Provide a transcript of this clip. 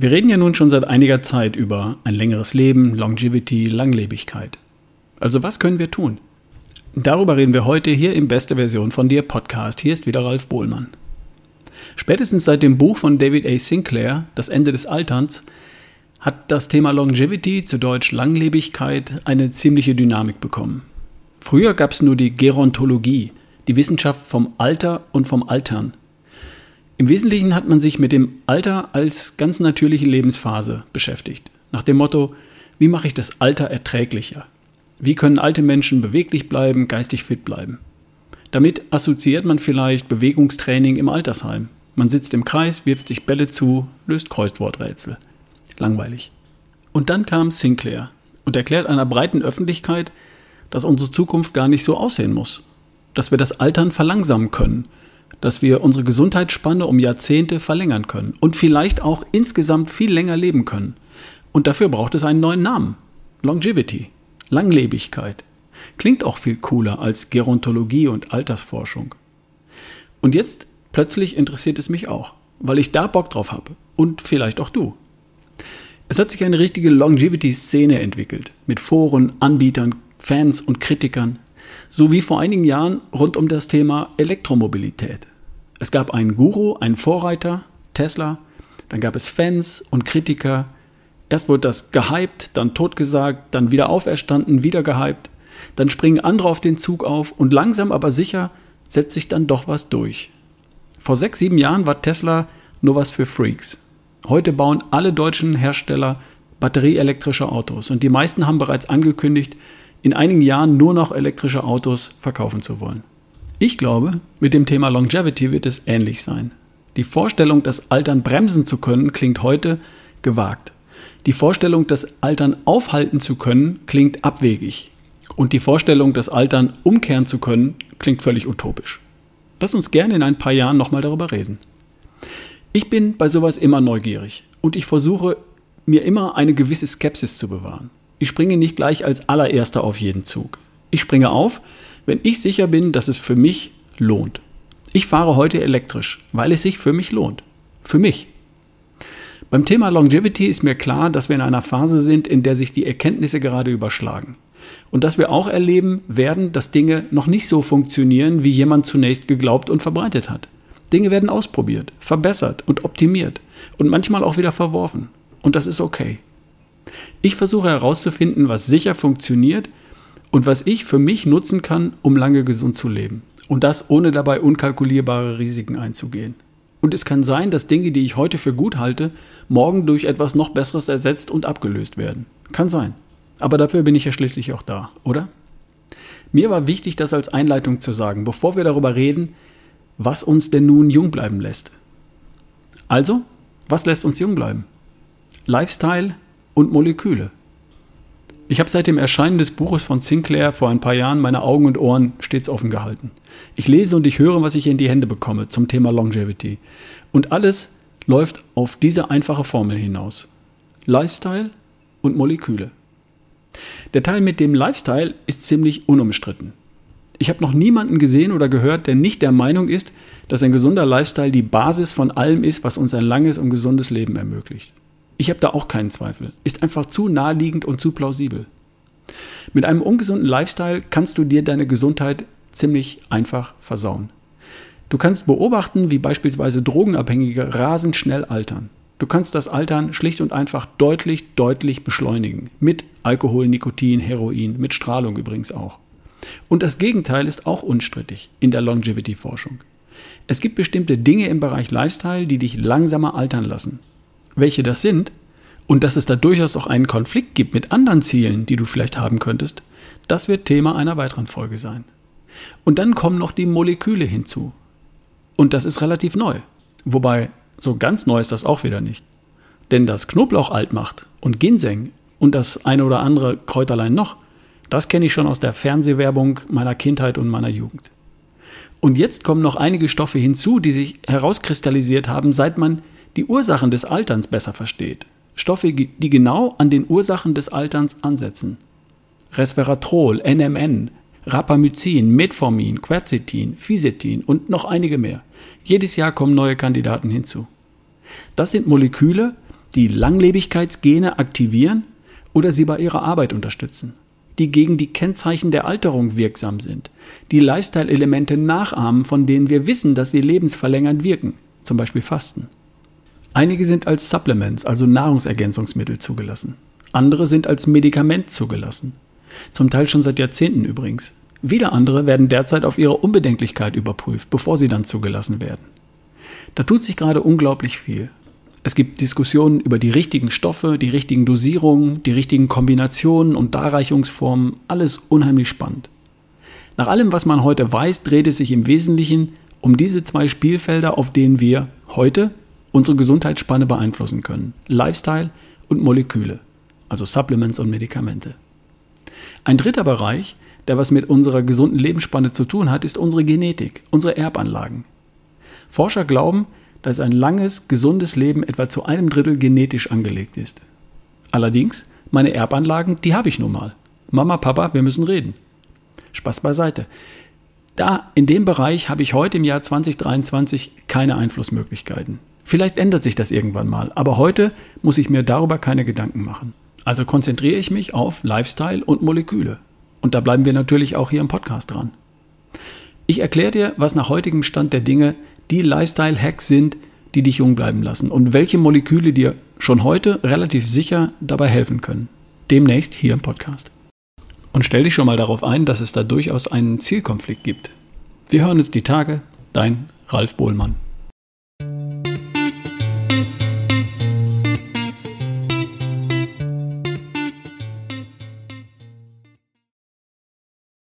Wir reden ja nun schon seit einiger Zeit über ein längeres Leben, Longevity, Langlebigkeit. Also was können wir tun? Darüber reden wir heute hier im Beste Version von dir Podcast. Hier ist wieder Ralf Bohlmann. Spätestens seit dem Buch von David A. Sinclair, Das Ende des Alterns, hat das Thema Longevity, zu Deutsch Langlebigkeit, eine ziemliche Dynamik bekommen. Früher gab es nur die Gerontologie, die Wissenschaft vom Alter und vom Altern. Im Wesentlichen hat man sich mit dem Alter als ganz natürliche Lebensphase beschäftigt. Nach dem Motto, wie mache ich das Alter erträglicher? Wie können alte Menschen beweglich bleiben, geistig fit bleiben? Damit assoziiert man vielleicht Bewegungstraining im Altersheim. Man sitzt im Kreis, wirft sich Bälle zu, löst Kreuzworträtsel. Langweilig. Und dann kam Sinclair und erklärt einer breiten Öffentlichkeit, dass unsere Zukunft gar nicht so aussehen muss. Dass wir das Altern verlangsamen können. Dass wir unsere Gesundheitsspanne um Jahrzehnte verlängern können. Und vielleicht auch insgesamt viel länger leben können. Und dafür braucht es einen neuen Namen. Longevity. Langlebigkeit. Klingt auch viel cooler als Gerontologie und Altersforschung. Und jetzt plötzlich interessiert es mich auch, weil ich da Bock drauf habe. Und vielleicht auch du. Es hat sich eine richtige Longevity-Szene entwickelt. Mit Foren, Anbietern, Fans und Kritikern, so wie vor einigen Jahren rund um das Thema Elektromobilität. Es gab einen Guru, einen Vorreiter, Tesla, dann gab es Fans und Kritiker. Erst wurde das gehypt, dann totgesagt, dann wieder auferstanden, wieder gehypt. Dann springen andere auf den Zug auf und langsam aber sicher setzt sich dann doch was durch. Vor sechs, sieben Jahren war Tesla nur was für Freaks. Heute bauen alle deutschen Hersteller batterieelektrische Autos und die meisten haben bereits angekündigt, in einigen Jahren nur noch elektrische Autos verkaufen zu wollen. Ich glaube, mit dem Thema Longevity wird es ähnlich sein. Die Vorstellung, das Altern bremsen zu können, klingt heute gewagt. Die Vorstellung, das Altern aufhalten zu können, klingt abwegig. Und die Vorstellung, das Altern umkehren zu können, klingt völlig utopisch. Lass uns gerne in ein paar Jahren nochmal darüber reden. Ich bin bei sowas immer neugierig und ich versuche mir immer eine gewisse Skepsis zu bewahren. Ich springe nicht gleich als allererster auf jeden Zug. Ich springe auf, wenn ich sicher bin, dass es für mich lohnt. Ich fahre heute elektrisch, weil es sich für mich lohnt. Für mich. Beim Thema Longevity ist mir klar, dass wir in einer Phase sind, in der sich die Erkenntnisse gerade überschlagen. Und dass wir auch erleben werden, dass Dinge noch nicht so funktionieren, wie jemand zunächst geglaubt und verbreitet hat. Dinge werden ausprobiert, verbessert und optimiert und manchmal auch wieder verworfen. Und das ist okay. Ich versuche herauszufinden, was sicher funktioniert und was ich für mich nutzen kann, um lange gesund zu leben. Und das ohne dabei unkalkulierbare Risiken einzugehen. Und es kann sein, dass Dinge, die ich heute für gut halte, morgen durch etwas noch Besseres ersetzt und abgelöst werden. Kann sein. Aber dafür bin ich ja schließlich auch da, oder? Mir war wichtig, das als Einleitung zu sagen, bevor wir darüber reden, was uns denn nun jung bleiben lässt. Also, was lässt uns jung bleiben? Lifestyle, und Moleküle. Ich habe seit dem Erscheinen des Buches von Sinclair vor ein paar Jahren meine Augen und Ohren stets offen gehalten. Ich lese und ich höre, was ich in die Hände bekomme zum Thema Longevity. Und alles läuft auf diese einfache Formel hinaus. Lifestyle und Moleküle. Der Teil mit dem Lifestyle ist ziemlich unumstritten. Ich habe noch niemanden gesehen oder gehört, der nicht der Meinung ist, dass ein gesunder Lifestyle die Basis von allem ist, was uns ein langes und gesundes Leben ermöglicht. Ich habe da auch keinen Zweifel. Ist einfach zu naheliegend und zu plausibel. Mit einem ungesunden Lifestyle kannst du dir deine Gesundheit ziemlich einfach versauen. Du kannst beobachten, wie beispielsweise Drogenabhängige rasend schnell altern. Du kannst das Altern schlicht und einfach deutlich, deutlich beschleunigen. Mit Alkohol, Nikotin, Heroin, mit Strahlung übrigens auch. Und das Gegenteil ist auch unstrittig in der Longevity-Forschung. Es gibt bestimmte Dinge im Bereich Lifestyle, die dich langsamer altern lassen welche das sind und dass es da durchaus auch einen Konflikt gibt mit anderen Zielen, die du vielleicht haben könntest, das wird Thema einer weiteren Folge sein. Und dann kommen noch die Moleküle hinzu. Und das ist relativ neu. Wobei, so ganz neu ist das auch wieder nicht. Denn das Knoblauch alt macht und Ginseng und das eine oder andere Kräuterlein noch, das kenne ich schon aus der Fernsehwerbung meiner Kindheit und meiner Jugend. Und jetzt kommen noch einige Stoffe hinzu, die sich herauskristallisiert haben, seit man die Ursachen des Alterns besser versteht. Stoffe, die genau an den Ursachen des Alterns ansetzen. Resveratrol, NMN, Rapamycin, Metformin, Quercetin, Fisetin und noch einige mehr. Jedes Jahr kommen neue Kandidaten hinzu. Das sind Moleküle, die Langlebigkeitsgene aktivieren oder sie bei ihrer Arbeit unterstützen, die gegen die Kennzeichen der Alterung wirksam sind, die Lifestyle-Elemente nachahmen, von denen wir wissen, dass sie lebensverlängernd wirken, zum Beispiel Fasten. Einige sind als Supplements, also Nahrungsergänzungsmittel zugelassen. Andere sind als Medikament zugelassen. Zum Teil schon seit Jahrzehnten übrigens. Wieder andere werden derzeit auf ihre Unbedenklichkeit überprüft, bevor sie dann zugelassen werden. Da tut sich gerade unglaublich viel. Es gibt Diskussionen über die richtigen Stoffe, die richtigen Dosierungen, die richtigen Kombinationen und Darreichungsformen, alles unheimlich spannend. Nach allem, was man heute weiß, dreht es sich im Wesentlichen um diese zwei Spielfelder, auf denen wir heute unsere Gesundheitsspanne beeinflussen können. Lifestyle und Moleküle, also Supplements und Medikamente. Ein dritter Bereich, der was mit unserer gesunden Lebensspanne zu tun hat, ist unsere Genetik, unsere Erbanlagen. Forscher glauben, dass ein langes, gesundes Leben etwa zu einem Drittel genetisch angelegt ist. Allerdings, meine Erbanlagen, die habe ich nun mal. Mama, Papa, wir müssen reden. Spaß beiseite. Da, in dem Bereich habe ich heute im Jahr 2023 keine Einflussmöglichkeiten. Vielleicht ändert sich das irgendwann mal, aber heute muss ich mir darüber keine Gedanken machen. Also konzentriere ich mich auf Lifestyle und Moleküle. Und da bleiben wir natürlich auch hier im Podcast dran. Ich erkläre dir, was nach heutigem Stand der Dinge die Lifestyle-Hacks sind, die dich jung bleiben lassen und welche Moleküle dir schon heute relativ sicher dabei helfen können. Demnächst hier im Podcast. Und stell dich schon mal darauf ein, dass es da durchaus einen Zielkonflikt gibt. Wir hören uns die Tage. Dein Ralf Bohlmann.